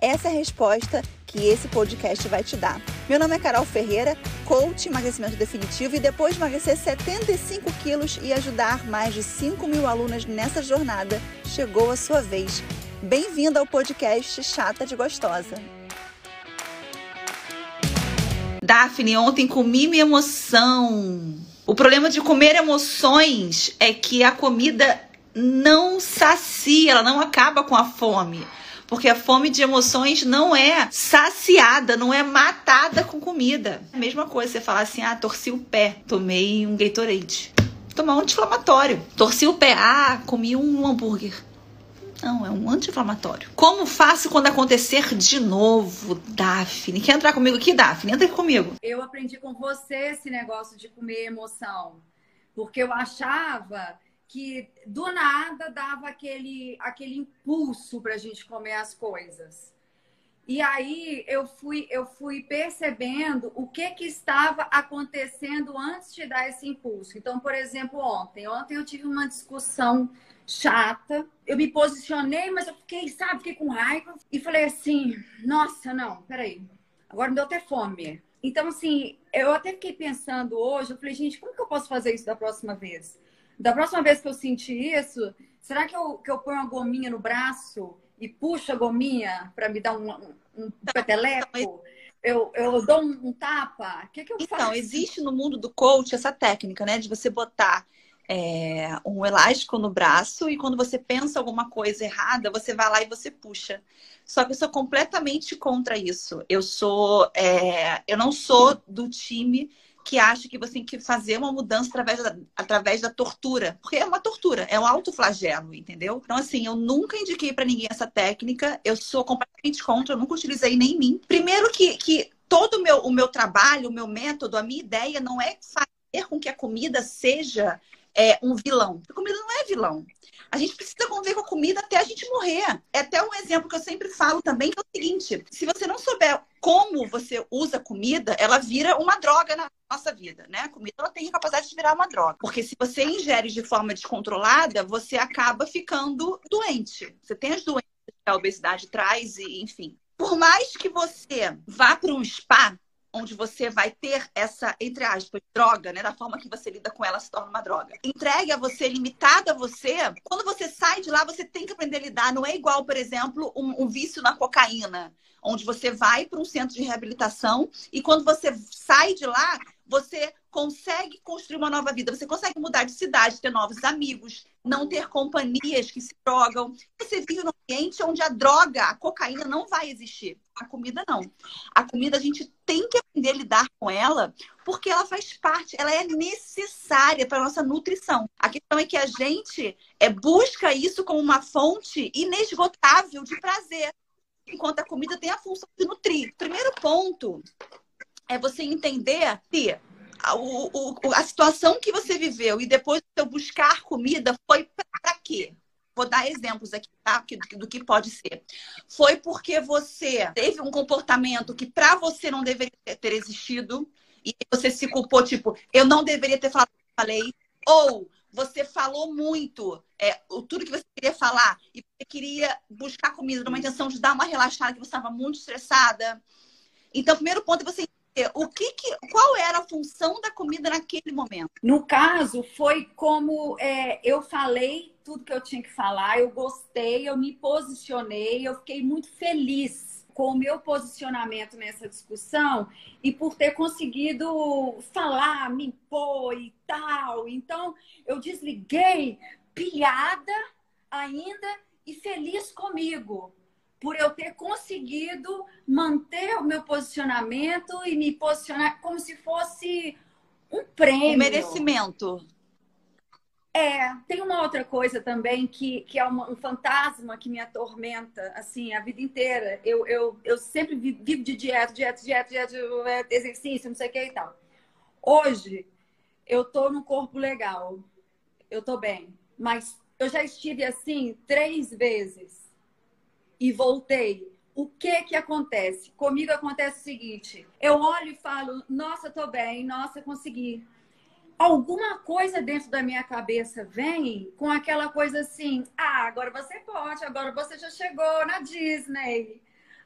Essa é a resposta que esse podcast vai te dar. Meu nome é Carol Ferreira, coach emagrecimento definitivo e depois de emagrecer 75 quilos e ajudar mais de 5 mil alunas nessa jornada, chegou a sua vez. Bem-vinda ao podcast Chata de Gostosa. Daphne, ontem comi minha emoção. O problema de comer emoções é que a comida não sacia, ela não acaba com a fome. Porque a fome de emoções não é saciada, não é matada com comida. É a mesma coisa você falar assim: ah, torci o pé, tomei um Gatorade. Tomar um anti-inflamatório. Torci o pé, ah, comi um hambúrguer. Não, é um anti-inflamatório. Como faço quando acontecer de novo, Daphne? Quer entrar comigo aqui, Daphne? Entra aqui comigo. Eu aprendi com você esse negócio de comer emoção. Porque eu achava que do nada dava aquele, aquele impulso para a gente comer as coisas. E aí eu fui, eu fui percebendo o que, que estava acontecendo antes de dar esse impulso. Então, por exemplo, ontem. Ontem eu tive uma discussão chata. Eu me posicionei, mas eu fiquei, sabe, fiquei com raiva. E falei assim, nossa, não, peraí. Agora me deu até fome. Então, assim, eu até fiquei pensando hoje, eu falei, gente, como que eu posso fazer isso da próxima vez? Da próxima vez que eu sentir isso, será que eu, que eu ponho uma gominha no braço e puxo a gominha para me dar um, um, um peteleco? Eu, eu dou um, um tapa? O que, que eu então, faço? Então, existe no mundo do coach essa técnica, né? De você botar é, um elástico no braço e quando você pensa alguma coisa errada, você vai lá e você puxa. Só que eu sou completamente contra isso. Eu sou, é, eu não sou do time que acha que você tem que fazer uma mudança através da, através da tortura. Porque é uma tortura, é um autoflagelo, entendeu? Então, assim, eu nunca indiquei para ninguém essa técnica, eu sou completamente contra, eu nunca utilizei nem em mim. Primeiro que, que todo o meu, o meu trabalho, o meu método, a minha ideia não é fazer com que a comida seja é, um vilão. A comida não é vilão. A gente precisa conviver com a comida até a gente morrer. É até um exemplo que eu sempre falo também, que é o seguinte: se você não souber como você usa comida, ela vira uma droga na nossa vida, né? A comida ela tem a capacidade de virar uma droga. Porque se você ingere de forma descontrolada, você acaba ficando doente. Você tem as doenças que a obesidade traz, e enfim. Por mais que você vá para um spa, onde você vai ter essa, entre aspas, droga, né? Da forma que você lida com ela se torna uma droga. Entregue a você, limitada a você. Quando você sai de lá, você tem que aprender a lidar. Não é igual, por exemplo, um, um vício na cocaína, onde você vai para um centro de reabilitação e quando você sai de lá, você consegue construir uma nova vida, você consegue mudar de cidade, ter novos amigos, não ter companhias que se drogam. Você vive num ambiente onde a droga, a cocaína não vai existir. A comida não. A comida a gente tem que aprender a lidar com ela, porque ela faz parte, ela é necessária para nossa nutrição. A questão é que a gente é, busca isso como uma fonte inesgotável de prazer, enquanto a comida tem a função de nutrir. Primeiro ponto é você entender que a, o, a situação que você viveu e depois seu buscar comida foi para quê? Vou dar exemplos aqui, tá? Do que pode ser. Foi porque você teve um comportamento que para você não deveria ter existido e você se culpou, tipo, eu não deveria ter falado falei. Ou você falou muito, é, tudo que você queria falar, e você queria buscar comida numa intenção de dar uma relaxada, que você estava muito estressada. Então, o primeiro ponto é você o que, que qual era a função da comida naquele momento? No caso, foi como é, eu falei tudo que eu tinha que falar, eu gostei, eu me posicionei, eu fiquei muito feliz com o meu posicionamento nessa discussão e por ter conseguido falar, me impor e tal. Então, eu desliguei pilhada ainda e feliz comigo, por eu ter conseguido manter o meu posicionamento e me posicionar como se fosse um prêmio. Um merecimento. É, tem uma outra coisa também que, que é uma, um fantasma que me atormenta, assim, a vida inteira. Eu, eu, eu sempre vivo de dieta, dieta, dieta, dieta, exercício, não sei o que e tal. Hoje, eu tô no corpo legal, eu tô bem. Mas eu já estive assim três vezes e voltei. O que que acontece? Comigo acontece o seguinte: eu olho e falo, nossa, tô bem, nossa, consegui. Alguma coisa dentro da minha cabeça vem com aquela coisa assim: ah, agora você pode, agora você já chegou na Disney.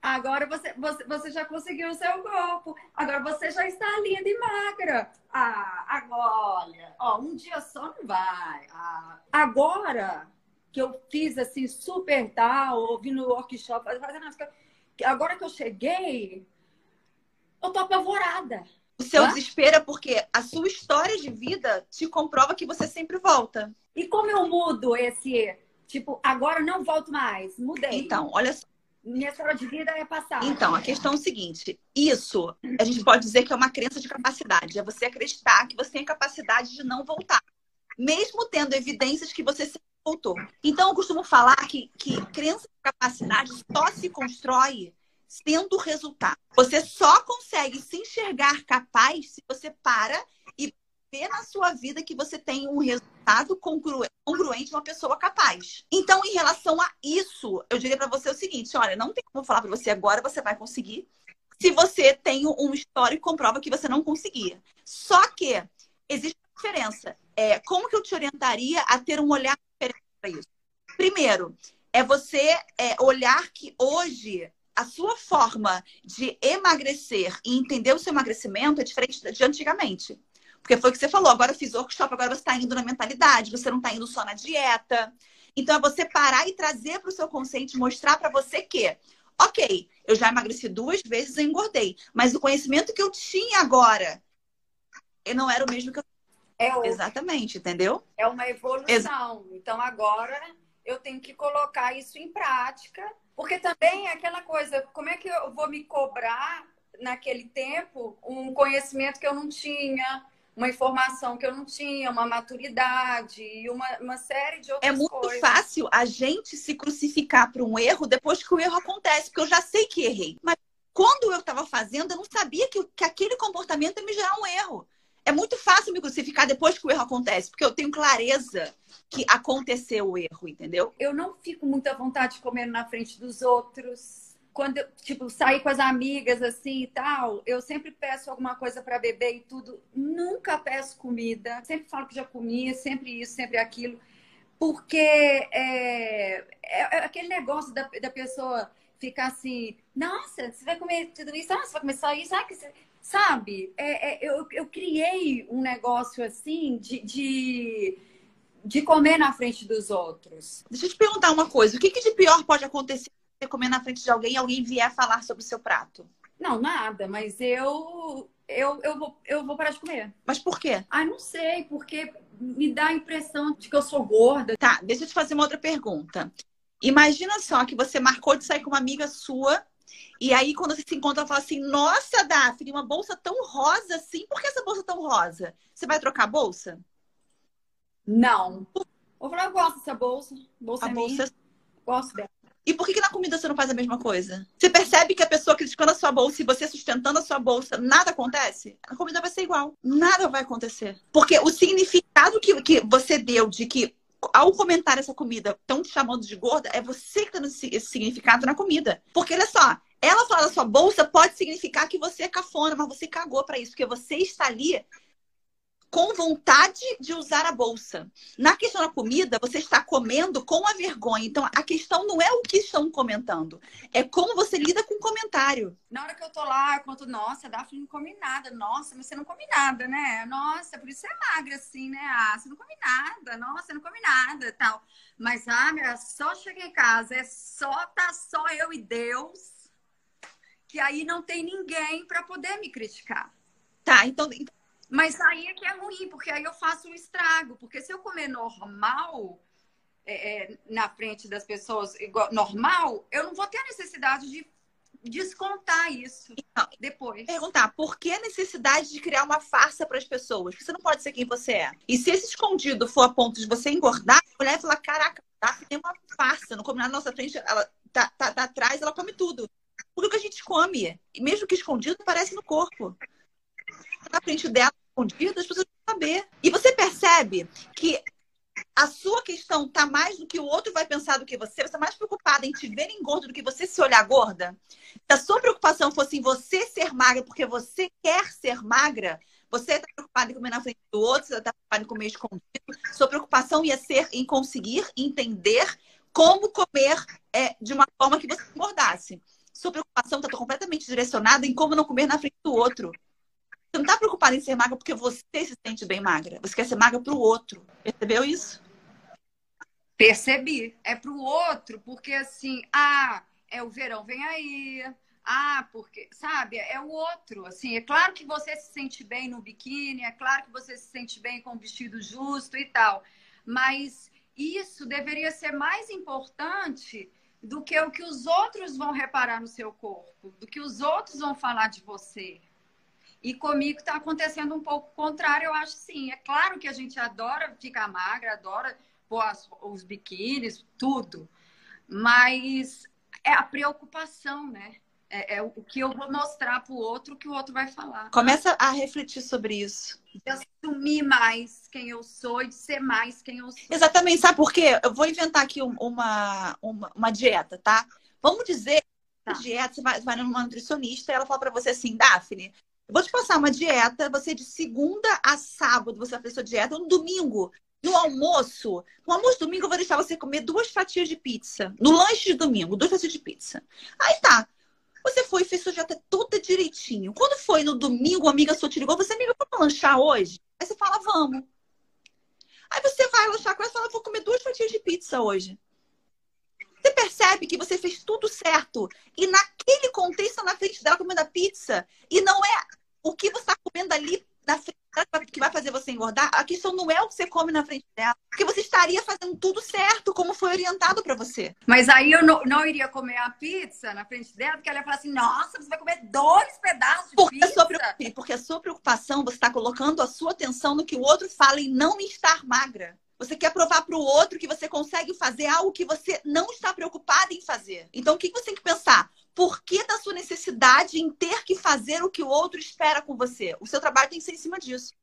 Agora você, você, você já conseguiu o seu corpo. Agora você já está linda e magra. Ah, agora. Ó, um dia só não vai. Ah, agora que eu fiz assim, super tal, ouvindo workshop, fazendo as coisas. Agora que eu cheguei, eu tô apavorada. O seu Hã? desespero é porque a sua história de vida te comprova que você sempre volta. E como eu mudo esse, tipo, agora não volto mais, mudei. Então, olha só minha história de vida é passar. Então, a questão é o seguinte: isso a gente pode dizer que é uma crença de capacidade. É você acreditar que você tem a capacidade de não voltar, mesmo tendo evidências que você sempre voltou. Então, eu costumo falar que, que crença de capacidade só se constrói sendo resultado. Você só consegue se enxergar capaz se você para e vê na sua vida que você tem um resultado congruente uma pessoa capaz. Então, em relação a isso, eu diria para você o seguinte: olha, não tem como falar para você agora, você vai conseguir. Se você tem um histórico que comprova que você não conseguia. Só que existe uma diferença. É, como que eu te orientaria a ter um olhar isso? Primeiro, é você é, olhar que hoje a sua forma de emagrecer e entender o seu emagrecimento é diferente de antigamente. Porque foi o que você falou, agora eu fiz workshop, agora você está indo na mentalidade, você não está indo só na dieta. Então é você parar e trazer para o seu consciente, mostrar para você que, ok, eu já emagreci duas vezes e engordei, mas o conhecimento que eu tinha agora não era o mesmo que eu é. Exatamente, entendeu? É uma evolução. Ex... Então agora eu tenho que colocar isso em prática, porque também é aquela coisa, como é que eu vou me cobrar naquele tempo um conhecimento que eu não tinha, uma informação que eu não tinha, uma maturidade e uma, uma série de outras coisas. É muito coisas. fácil a gente se crucificar por um erro depois que o erro acontece, porque eu já sei que errei. Mas quando eu estava fazendo, eu não sabia que, que aquele comportamento ia me gerar um erro. É muito fácil me crucificar depois que o erro acontece, porque eu tenho clareza que aconteceu o erro, entendeu? Eu não fico muito à vontade comendo na frente dos outros quando eu, tipo, sair com as amigas assim e tal, eu sempre peço alguma coisa para beber e tudo. Nunca peço comida. Sempre falo que já comia, sempre isso, sempre aquilo. Porque é, é, é aquele negócio da, da pessoa ficar assim, nossa, você vai comer tudo isso, nossa, você vai comer só isso, ah, que você... sabe? É, é, eu, eu criei um negócio assim de, de, de comer na frente dos outros. Deixa eu te perguntar uma coisa: o que, que de pior pode acontecer você comer na frente de alguém e alguém vier falar sobre o seu prato? Não, nada, mas eu eu, eu, vou, eu vou parar de comer. Mas por quê? Ah, não sei, porque me dá a impressão de que eu sou gorda. Tá, deixa eu te fazer uma outra pergunta. Imagina só que você marcou de sair com uma amiga sua e aí, quando você se encontra, fala assim: Nossa, Daphne, uma bolsa tão rosa assim, por que essa bolsa tão rosa? Você vai trocar a bolsa? Não. Eu falei: Eu gosto dessa bolsa. Bolsa a é bolsa... minha. Gosto dela. E por que, que na comida você não faz a mesma coisa? Você percebe que a pessoa criticando a sua bolsa e você sustentando a sua bolsa, nada acontece? A comida vai ser igual. Nada vai acontecer. Porque o significado que, que você deu de que ao comentar essa comida, estão te chamando de gorda, é você que está dando esse significado na comida. Porque olha só, ela falar da sua bolsa pode significar que você é cafona, mas você cagou para isso, porque você está ali com vontade de usar a bolsa. Na questão da comida, você está comendo com a vergonha. Então, a questão não é o que estão comentando, é como você lida com o comentário. Na hora que eu tô lá, eu conto, nossa, a Daphne não come nada. Nossa, mas você não come nada, né? Nossa, por isso você é magra assim, né? Ah, você não come nada. Nossa, você não come nada tal. Mas, ah, meu, é só chegar em casa, é só, tá só eu e Deus, que aí não tem ninguém para poder me criticar. Tá, então, então mas aí é que é ruim, porque aí eu faço um estrago. Porque se eu comer normal, é, é, na frente das pessoas, igual, normal, eu não vou ter a necessidade de descontar isso então, depois. Perguntar, por que a necessidade de criar uma farsa para as pessoas? Porque você não pode ser quem você é. E se esse escondido for a ponto de você engordar, a mulher fala, caraca, tá, tem uma farsa, não come na nossa frente, ela tá, tá, tá atrás, ela come tudo. Porque o que a gente come, mesmo que escondido, parece no corpo na frente dela, escondida, as pessoas não saber. E você percebe que a sua questão tá mais do que o outro vai pensar do que você, você está mais preocupada em te ver engordo do que você se olhar gorda. Se a sua preocupação fosse em você ser magra porque você quer ser magra, você está preocupado em comer na frente do outro, você está preocupado em comer escondido. Sua preocupação ia ser em conseguir entender como comer é, de uma forma que você engordasse. Sua preocupação está completamente direcionada em como não comer na frente do outro. Você não está preocupada em ser magra porque você se sente bem magra. Você quer ser magra para o outro. Percebeu isso? Percebi. É para o outro, porque assim, ah, é o verão vem aí, ah, porque, sabe, é o outro. Assim, é claro que você se sente bem no biquíni, é claro que você se sente bem com o vestido justo e tal, mas isso deveria ser mais importante do que o que os outros vão reparar no seu corpo, do que os outros vão falar de você. E comigo está acontecendo um pouco o contrário, eu acho sim. É claro que a gente adora ficar magra, adora pôr as, os biquínis, tudo. Mas é a preocupação, né? É, é, o que eu vou mostrar para o outro, que o outro vai falar. Começa a refletir sobre isso. De assumir mais quem eu sou e de ser mais quem eu sou. Exatamente. Sabe por quê? Eu vou inventar aqui uma, uma, uma dieta, tá? Vamos dizer tá. dieta, você vai, vai numa nutricionista e ela fala para você assim, Daphne, vou te passar uma dieta, você de segunda a sábado você vai fazer sua dieta, no domingo no almoço, no almoço domingo eu vou deixar você comer duas fatias de pizza. No lanche de domingo, duas fatias de pizza. Aí tá. Você foi e fez sua dieta toda direitinho. Quando foi no domingo, a amiga sua te ligou, você, amiga, vamos lanchar hoje? Aí você fala, vamos. Aí você vai lanchar com ela e fala, vou comer duas fatias de pizza hoje. Você percebe que você fez tudo certo. E naquele contexto, na frente dela comendo a pizza. E não é o que você está comendo ali na frente que vai fazer você engordar, a questão não é o que você come na frente dela, porque você estaria fazendo tudo certo, como foi orientado para você. Mas aí eu não, não, iria comer a pizza na frente dela, porque ela ia falar assim: nossa, você vai comer dois pedaços de porque pizza. A sua, porque a sua preocupação, você está colocando a sua atenção no que o outro fala e não estar magra. Você quer provar para o outro que você consegue fazer algo que você não está preocupada em fazer. Então, o que você tem que pensar? Por que da sua necessidade em ter que fazer o que o outro espera com você? O seu trabalho tem que ser em cima disso.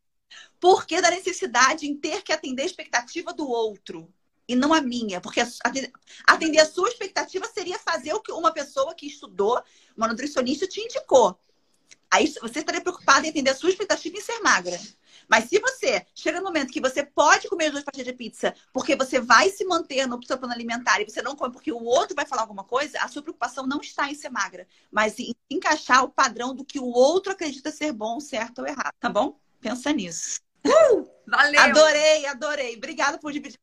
Por que da necessidade em ter que atender a expectativa do outro? E não a minha, porque atender a sua expectativa seria fazer o que uma pessoa que estudou, uma nutricionista, te indicou. Aí você estaria preocupado em atender a sua expectativa em ser magra. Mas se você chega no momento que você pode comer duas fatias de pizza, porque você vai se manter no seu plano alimentar e você não come porque o outro vai falar alguma coisa, a sua preocupação não está em ser magra, mas em encaixar o padrão do que o outro acredita ser bom, certo ou errado, tá bom? Pensa nisso. Uh, valeu! Adorei, adorei. Obrigada por dividir.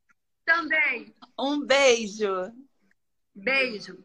Também. Um beijo. Beijo.